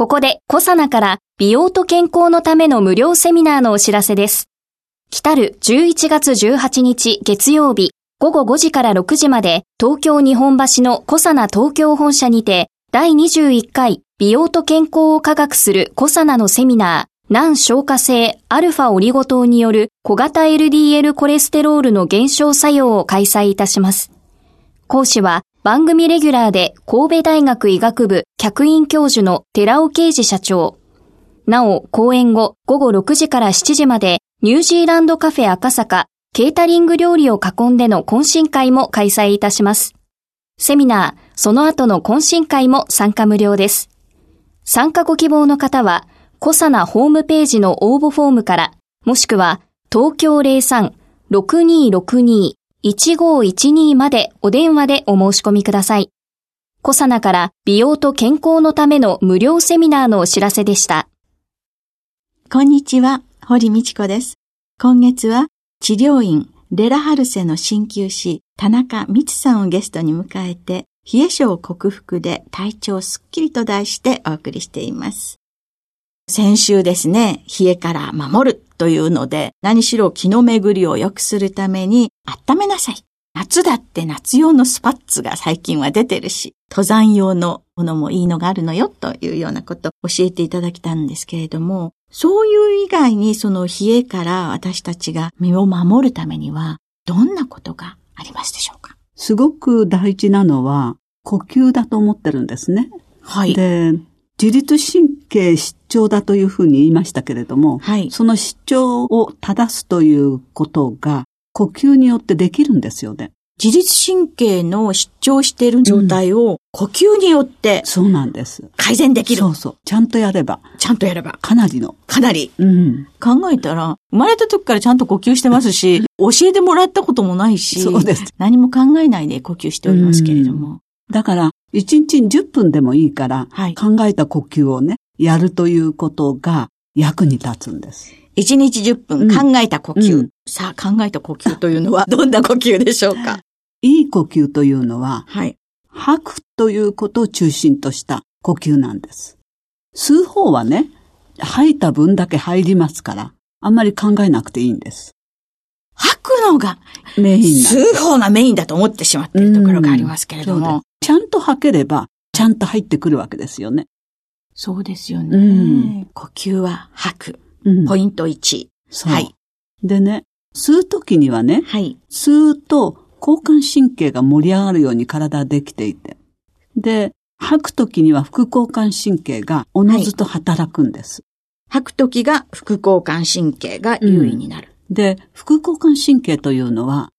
ここでコサナから美容と健康のための無料セミナーのお知らせです来たる11月18日月曜日午後5時から6時まで東京日本橋のコサナ東京本社にて第21回美容と健康を科学するコサナのセミナー難消化性アルファオリゴ糖による小型 LDL コレステロールの減少作用を開催いたします。講師は番組レギュラーで神戸大学医学部客員教授の寺尾啓治社長。なお、講演後午後6時から7時までニュージーランドカフェ赤坂ケータリング料理を囲んでの懇親会も開催いたします。セミナー、その後の懇親会も参加無料です。参加ご希望の方は、コサナホームページの応募フォームから、もしくは東京03-6262 1512までお電話でお申し込みください。コサナから美容と健康のための無料セミナーのお知らせでした。こんにちは、堀道子です。今月は治療院レラハルセの鍼灸師田中光さんをゲストに迎えて冷え症克服で体調すっきりと題してお送りしています。先週ですね、冷えから守るというので、何しろ気の巡りを良くするために温めなさい。夏だって夏用のスパッツが最近は出てるし、登山用のものもいいのがあるのよというようなことを教えていただきたんですけれども、そういう以外にその冷えから私たちが身を守るためには、どんなことがありますでしょうか？すごく大事なのは、呼吸だと思ってるんですね。はい。で、自律神経失調だというふうに言いましたけれども、はい、その失調を正すということが呼吸によってできるんですよね。自律神経の失調している状態を呼吸によって、そうなんです。改善できる。そうそう。ちゃんとやれば。ちゃんとやれば。かなりの。かなり。うん。考えたら、生まれた時からちゃんと呼吸してますし、教えてもらったこともないし、そうです。何も考えないで呼吸しておりますけれども。だから、1日10分でもいいから、はい、考えた呼吸をね、やるということが役に立つんです。1日10分考えた呼吸。うん、さあ、考えた呼吸というのは どんな呼吸でしょうか？いい呼吸というのは、はい、吐くということを中心とした呼吸なんです。吸う方はね、吐いた分だけ入りますから、あんまり考えなくていいんです。吐くのがメイン吸う方がメインだと思ってしまっているところがありますけれども。ちゃんと吐ければ、ちゃんと入ってくるわけですよね。そうですよね。うん、呼吸は吐く。うん、ポイント1。はい。でね、吸うときにはね、はい、吸うと交感神経が盛り上がるように体はできていて。で、吐くときには副交感神経がおのずと働くんです。はい、吐くときが副交感神経が優位になる、うん、で、副交感神経というのは、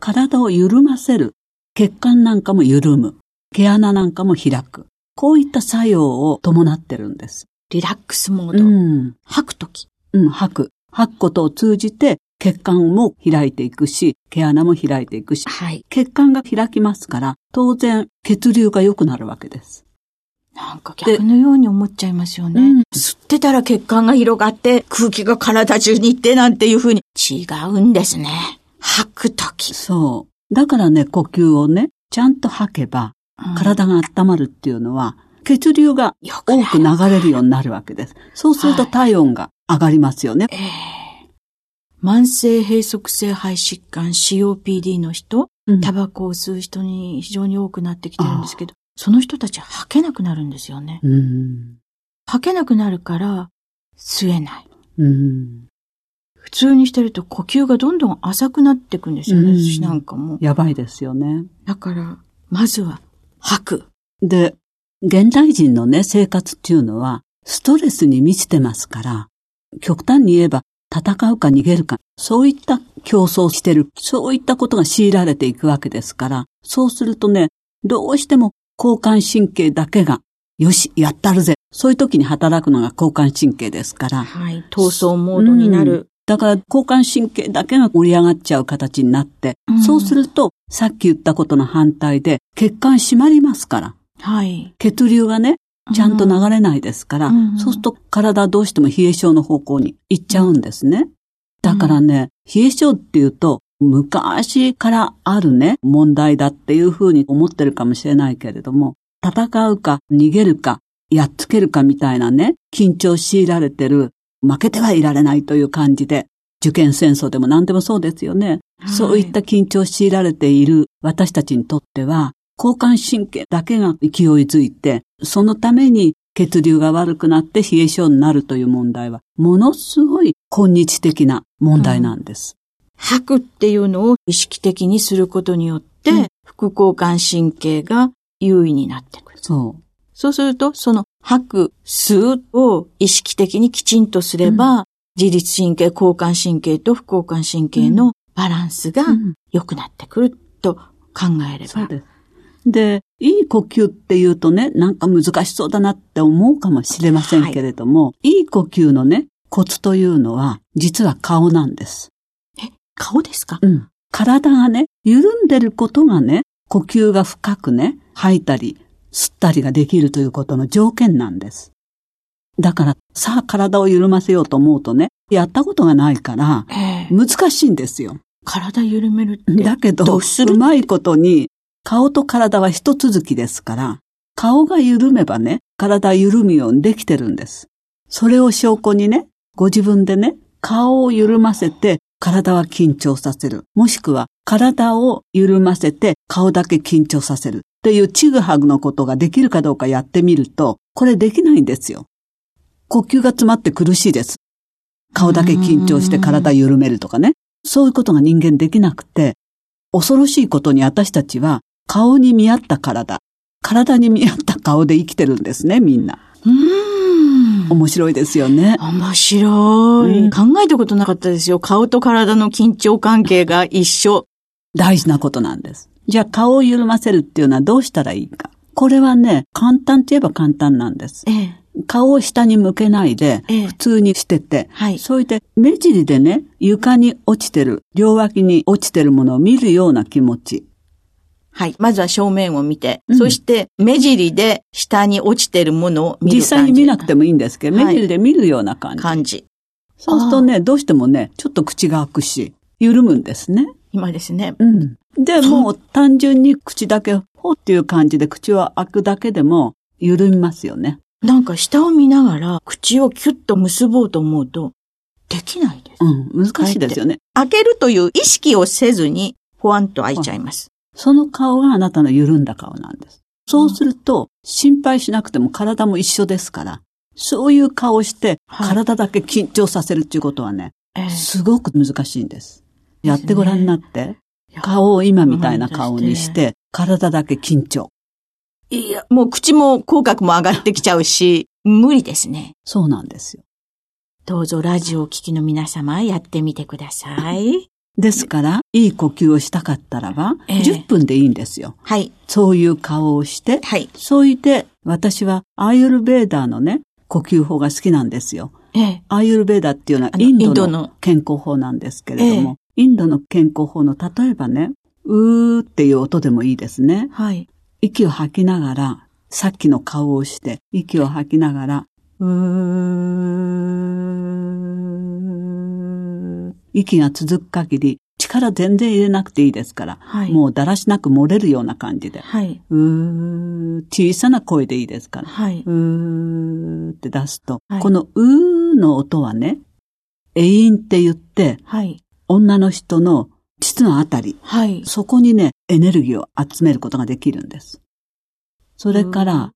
体を緩ませる。血管なんかも緩む。毛穴なんかも開く。こういった作用を伴ってるんです。リラックスモード。うん、吐くとき。うん、吐く。吐くことを通じて血管も開いていくし、毛穴も開いていくし、はい、血管が開きますから、当然血流が良くなるわけです。なんか逆のように思っちゃいますよね。うん、吸ってたら血管が広がって空気が体中に行ってなんていうふうに違うんですね。吐くとき。そう。だからね、呼吸をね、ちゃんと吐けば、体が温まるっていうのは、血流が多く流れるようになるわけです。そうすると体温が上がりますよね。はい、えー慢性閉塞性肺疾患 COPD の人、うん、タバコを吸う人に非常に多くなってきてるんですけど、その人たち吐けなくなるんですよね。吐けなくなるから吸えない。普通にしてると呼吸がどんどん浅くなっていくんですよね、私なんかも。やばいですよね。だから、まずは吐く。で、現代人のね、生活っていうのは、ストレスに満ちてますから、極端に言えば、戦うか逃げるか、そういった競争してる、そういったことが強いられていくわけですから、そうするとね、どうしても交感神経だけがよし、やったるぜ。そういう時に働くのが交感神経ですから。はい。闘争モードになる。うん、だから交感神経だけが盛り上がっちゃう形になって、うん、そうすると、さっき言ったことの反対で、血管締まりますから。はい。血流がね、ちゃんと流れないですから、うん、そうすると体どうしても冷え性の方向に行っちゃうんですね。だからね、冷え性っていうと、昔からあるね、問題だっていうふうに思ってるかもしれないけれども、戦うか逃げるかやっつけるかみたいなね、緊張を強いられてる、負けてはいられないという感じで、受験戦争でも何でもそうですよね。はい、そういった緊張を強いられている私たちにとっては、交感神経だけが勢いづいて、そのために血流が悪くなって冷え性になるという問題は、ものすごい今日的な問題なんです。うん、吐くっていうのを意識的にすることによって、うん、副交感神経が優位になってくる。そう。そうすると、その吐く、吸うを意識的にきちんとすれば、うん、自律神経、交感神経と副交感神経のバランスが良くなってくると考えれば。そうです。で、いい呼吸って言うとね、なんか難しそうだなって思うかもしれませんけれども、はい、いい呼吸のね、コツというのは、実は顔なんです。え、顔ですか？うん。体がね、緩んでることがね、呼吸が深くね、吐いたり、吸ったりができるということの条件なんです。だから、さあ体を緩ませようと思うとね、やったことがないから、難しいんですよ。体緩めるって。だけど、どううまいことに、顔と体は一続きですから、顔が緩めばね、体緩むようにできてるんです。それを証拠にね、ご自分でね、顔を緩ませて、体は緊張させる。もしくは、体を緩ませて、顔だけ緊張させる。っていうちぐはぐのことができるかどうかやってみると、これできないんですよ。呼吸が詰まって苦しいです。顔だけ緊張して体緩めるとかね。そういうことが人間できなくて、恐ろしいことに私たちは顔に見合った体、体に見合った顔で生きてるんですね、みんな。面白いですよね。面白い、うん、考えたことなかったですよ。顔と体の緊張関係が一緒。大事なことなんです。じゃあ顔を緩ませるっていうのはどうしたらいいか。これはね、簡単って言えば簡単なんです。ええ、顔を下に向けないで、普通にしてて、はい、そいで目尻でね、床に落ちてる、両脇に落ちてるものを見るような気持ち。はい。まずは正面を見て、うん、そして目尻で下に落ちてるものを見る実際に見なくてもいいんですけど、目尻で見るような感じ。感じ。そうするとね、どうしてもね、ちょっと口が開くし、緩むんですね。今ですね。うん。で、もう単純に口だけ、ほっていう感じで口を開くだけでも緩みますよね。なんか下を見ながら口をキュッと結ぼうと思うと、できないです。うん、難しいですよね。開けるという意識をせずに、ほわんと開いちゃいます。その顔があなたの緩んだ顔なんです。そうすると、心配しなくても体も一緒ですから、そういう顔をして、体だけ緊張させるっていうことはね、はい、すごく難しいんです。やってごらんになって。顔を今みたいな顔にして、体だけ緊張。いや、もう口も口角も上がってきちゃうし、無理ですね。そうなんですよ。どうぞラジオを聴きの皆様やってみてください。ですから、いい呼吸をしたかったらば、えー、10分でいいんですよ。はい。そういう顔をして、はい。そういて、私はアーユルベーダーのね、呼吸法が好きなんですよ。ええアーユルベーダーっていうのはインドの健康法なんですけれども、インドの健康法の例えばね、うーっていう音でもいいですね。はい。息を吐きながら、さっきの顔をして、息を吐きながら、うー息が続く限り、力全然入れなくていいですから、はい、もうだらしなく漏れるような感じで、はい、うー小さな声でいいですから、はい、うーって出すと、はい、このうーの音はね、永遠って言って、はい、女の人の膣のあたり、はい。そこにね、エネルギーを集めることができるんです。それから、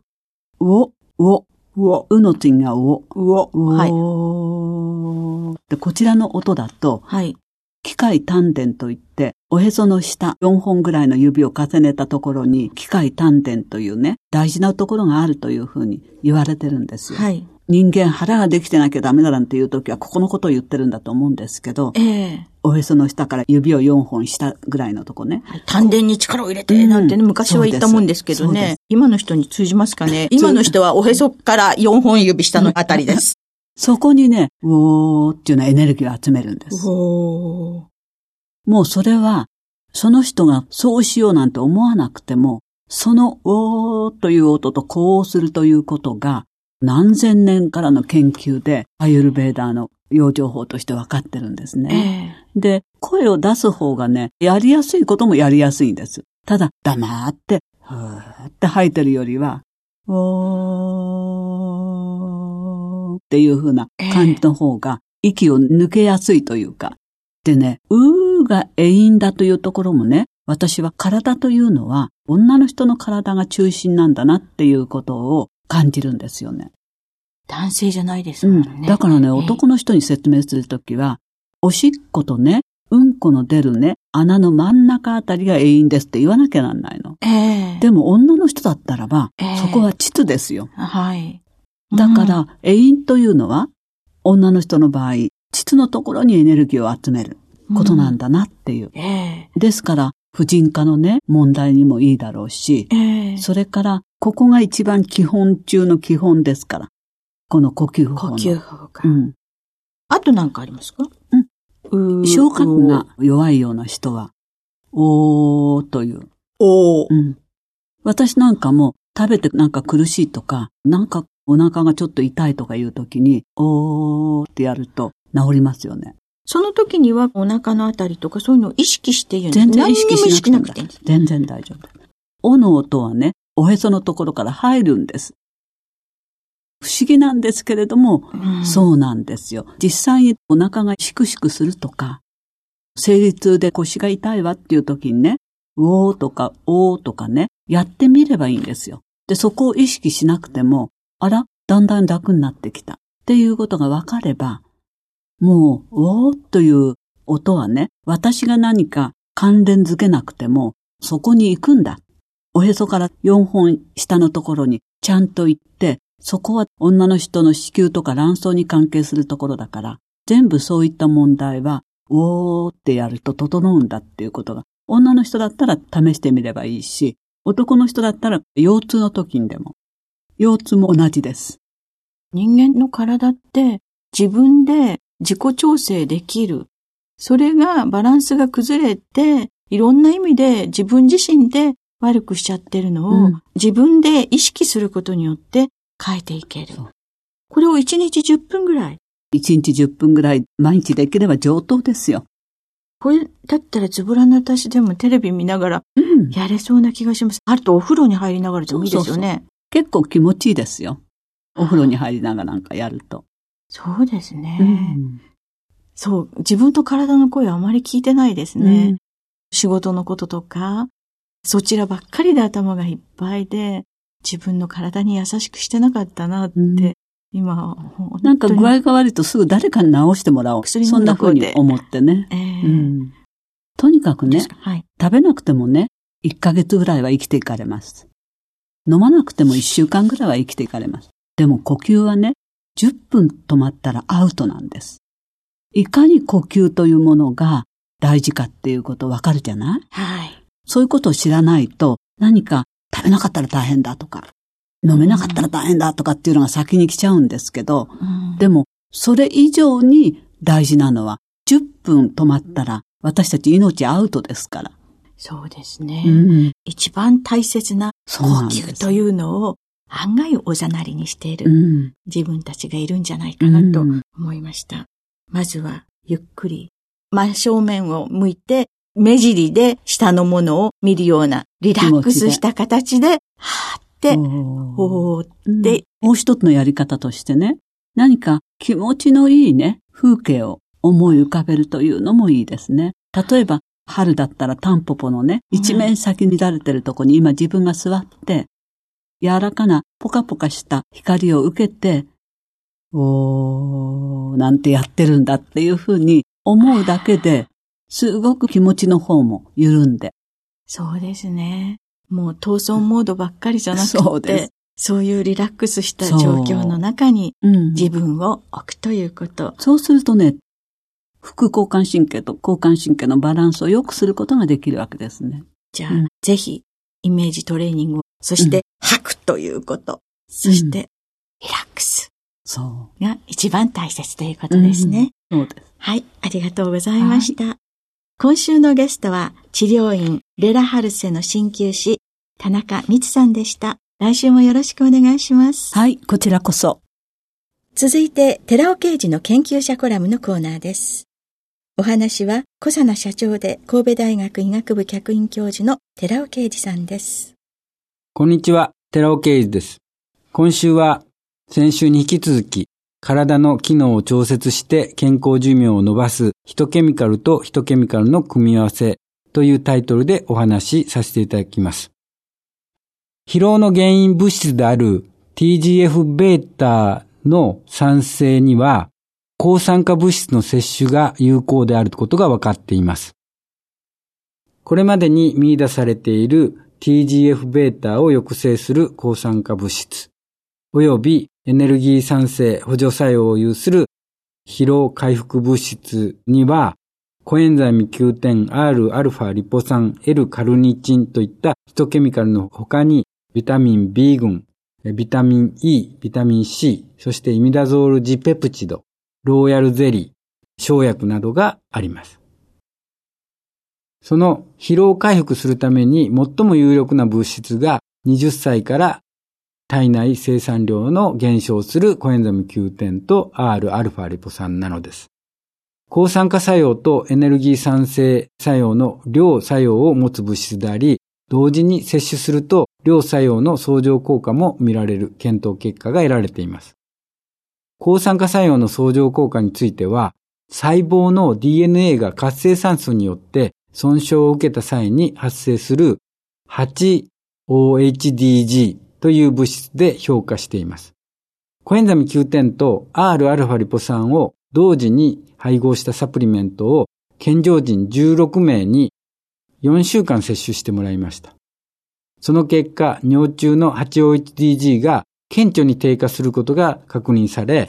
うお、うお、うお、うの次がうお、うお、うお、はい。で、こちらの音だと、はい。機械丹田といって、おへその下4本ぐらいの指を重ねたところに、機械丹田というね、大事なところがあるというふうに言われてるんですよ。はい。人間腹ができてなきゃダメだなんていう時は、ここのことを言ってるんだと思うんですけど、ええおへその下から指を4本下ぐらいのとこね。丹田に力を入れて、なんてね、昔は言ったもんですけどね。今の人に通じますかね？今の人はおへそから4本指下のあたりです。そこにね、ウォーっていうようなエネルギーを集めるんです。もうそれは、その人がそうしようなんて思わなくても、そのウォーという音と呼応するということが、何千年からの研究で、アユルベーダーの養生法として分かってるんですね。えー、で、声を出す方がね、やりやすいこともやりやすいんです。ただ、黙って、ふーって吐いてるよりは、おーっていう風な感じの方が、息を抜けやすいというか。でね、うーが永遠だというところもね、私は体というのは女の人の体が中心なんだなっていうことを感じるんですよね。男性じゃないですもんね。うん、だからね、男の人に説明するときは、おしっことね、うんこの出るね、穴の真ん中あたりが永遠ですって言わなきゃなんないの。えー、でも女の人だったらば、えー、そこは膣ですよ。はい。だから、永遠というのは、女の人の場合、膣のところにエネルギーを集めることなんだなっていう。うんえー、ですから、婦人科のね、問題にもいいだろうし、えー、それから、ここが一番基本中の基本ですから。この呼吸法呼吸法か。うん。あと何かありますか？うん。消化器が弱いような人は、おーという。おー。うん。私なんかも食べてなんか苦しいとか、なんかお腹がちょっと痛いとかいう時に、おーってやると治りますよね。その時にはお腹のあたりとかそういうのを意識して言うんです全然意識しなくていい。全然大丈夫。おの音はね、おへそのところから入るんです。不思議なんですけれども、うん、そうなんですよ。実際にお腹がシクシクするとか、生理痛で腰が痛いわっていう時にね、うおーとかおーとかね、やってみればいいんですよ。で、そこを意識しなくても、あら、だんだん楽になってきたっていうことが分かれば、もう、おーという音はね、私が何か関連づけなくても、そこに行くんだ。おへそから4本下のところにちゃんと行って、そこは女の人の子宮とか卵巣に関係するところだから、全部そういった問題は、おーってやると整うんだっていうことが、女の人だったら試してみればいいし、男の人だったら腰痛の時にでも。腰痛も同じです。人間の体って自分で自己調整できる。それがバランスが崩れて、いろんな意味で自分自身で悪くしちゃってるのを、うん、自分で意識することによって変えていける。これを1日10分ぐらい。1日10分ぐらい毎日できれば上等ですよ。これだったらズボラな私でもテレビ見ながらやれそうな気がします。うん、あとお風呂に入りながらでもいいですよねそうそうそう。結構気持ちいいですよ。お風呂に入りながらなんかやると。そうですね、うん、そう、自分と体の声あまり聞いてないですね。うん、仕事のこととか、そちらばっかりで頭がいっぱいで、自分の体に優しくしてなかったなって、うん、今、なんか具合が悪いとすぐ誰かに治してもらおう。そんな風に思ってね。えーうん、とにかくね、はい、食べなくてもね、1ヶ月ぐらいは生きていかれます。飲まなくても1週間ぐらいは生きていかれます。でも呼吸はね、10分止まったらアウトなんです。いかに呼吸というものが大事かっていうことわかるじゃない？はい。そういうことを知らないと何か食べなかったら大変だとか、飲めなかったら大変だとかっていうのが先に来ちゃうんですけど、うん、でも、それ以上に大事なのは、10分止まったら、私たち命アウトですから。そうですね。うん、一番大切な呼吸というのを案外おざなりにしている自分たちがいるんじゃないかなと思いました。まずはゆっくり真正面を向いて目尻で下のものを見るようなリラックスした形で、はーって、ほーって、もう一つのやり方としてね、何か気持ちのいいね、風景を思い浮かべるというのもいいですね。例えば、春だったらタンポポのね、一面先に乱れてるとこに今自分が座って、柔らかなポカポカした光を受けて、おー、なんてやってるんだっていうふうに思うだけで、すごく気持ちの方も緩んで。そうですね。もう闘争モードばっかりじゃなくて、そうですそういうリラックスした状況の中に自分を置くということ。そうするとね、副交感神経と交感神経のバランスを良くすることができるわけですね。じゃあ、うん、ぜひ、イメージトレーニングを、そして、吐くということ、うん、そして、リラックス。そう。が一番大切ということですね。うん、そうです。はい、ありがとうございました。はい、今週のゲストは、治療院レラハルセの鍼灸師、田中光さんでした。来週もよろしくお願いします。はい、こちらこそ。続いて、寺尾刑事の研究者コラムのコーナーです。お話は、小佐奈社長で神戸大学医学部客員教授の寺尾啓二さんです。こんにちは、寺尾啓二です。今週は、先週に引き続き、体の機能を調節して健康寿命を伸ばすヒトケミカルとヒトケミカルの組み合わせというタイトルでお話しさせていただきます。疲労の原因物質である TGF-β の酸性には抗酸化物質の摂取が有効であることが分かっています。これまでに見出されている TGF-β を抑制する抗酸化物質、及びエネルギー酸性補助作用を有する疲労回復物質には、コエンザイム Q10R アリポ酸 L カルニチンといったヒトケミカルの他にビタミン B 群、ビタミン E、ビタミン C、そしてイミダゾールジペプチド、ローヤルゼリー、生薬などがあります。その疲労回復するために最も有力な物質が20歳から体内生産量の減少するコエンザイム Q10と Rα リポ酸なのです。抗酸化作用とエネルギー産生作用の両作用を持つ物質であり、同時に摂取すると両作用の相乗効果も見られる検討結果が得られています。抗酸化作用の相乗効果については、細胞の DNA が活性酸素によって損傷を受けた際に発生する 8OHDG という物質で評価しています。コエンザミ Q10 と Rα リポ酸を同時に配合したサプリメントを健常人16名に4週間摂取してもらいました。その結果、尿中の 8OHDG が顕著に低下することが確認され、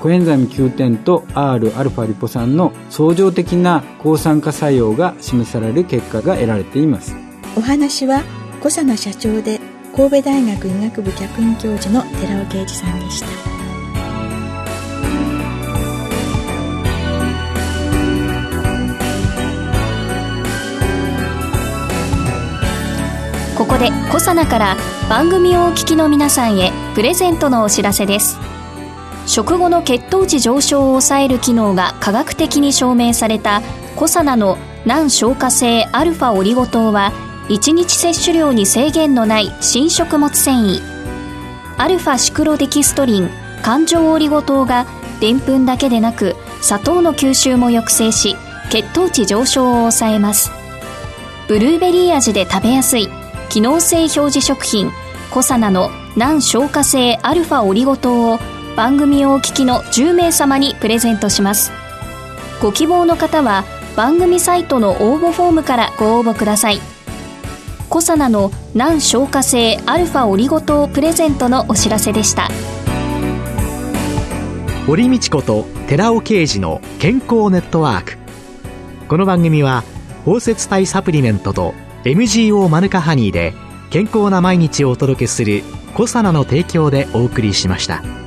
コエンザイム Q10 と Rα リポ酸の相乗的な抗酸化作用が示される結果が得られています。お話は小佐奈社長で神戸大学医学部客員教授の寺尾啓二さんでした。ここでコサナから番組をお聞きの皆さんへプレゼントのお知らせです食後の血糖値上昇を抑える機能が科学的に証明されたコサナの難消化性アルファオリゴ糖は1日摂取量に制限のない新食物繊維。アルファシクロデキストリン環状オリゴ糖がでんぷんだけでなく砂糖の吸収も抑制し血糖値上昇を抑えます。ブルーベリー味で食べやすい機能性表示食品コサナの難消化性アルファオリゴ糖を番組をお聞きの10名様にプレゼントします。ご希望の方は番組サイトの応募フォームからご応募ください。コサナの難消化性アルファオリゴ糖プレゼントのお知らせでした堀道子と寺尾啓二の健康ネットワークこの番組は包摂体サプリメントと MGO マヌカハニーで健康な毎日をお届けするコサナの提供でお送りしました。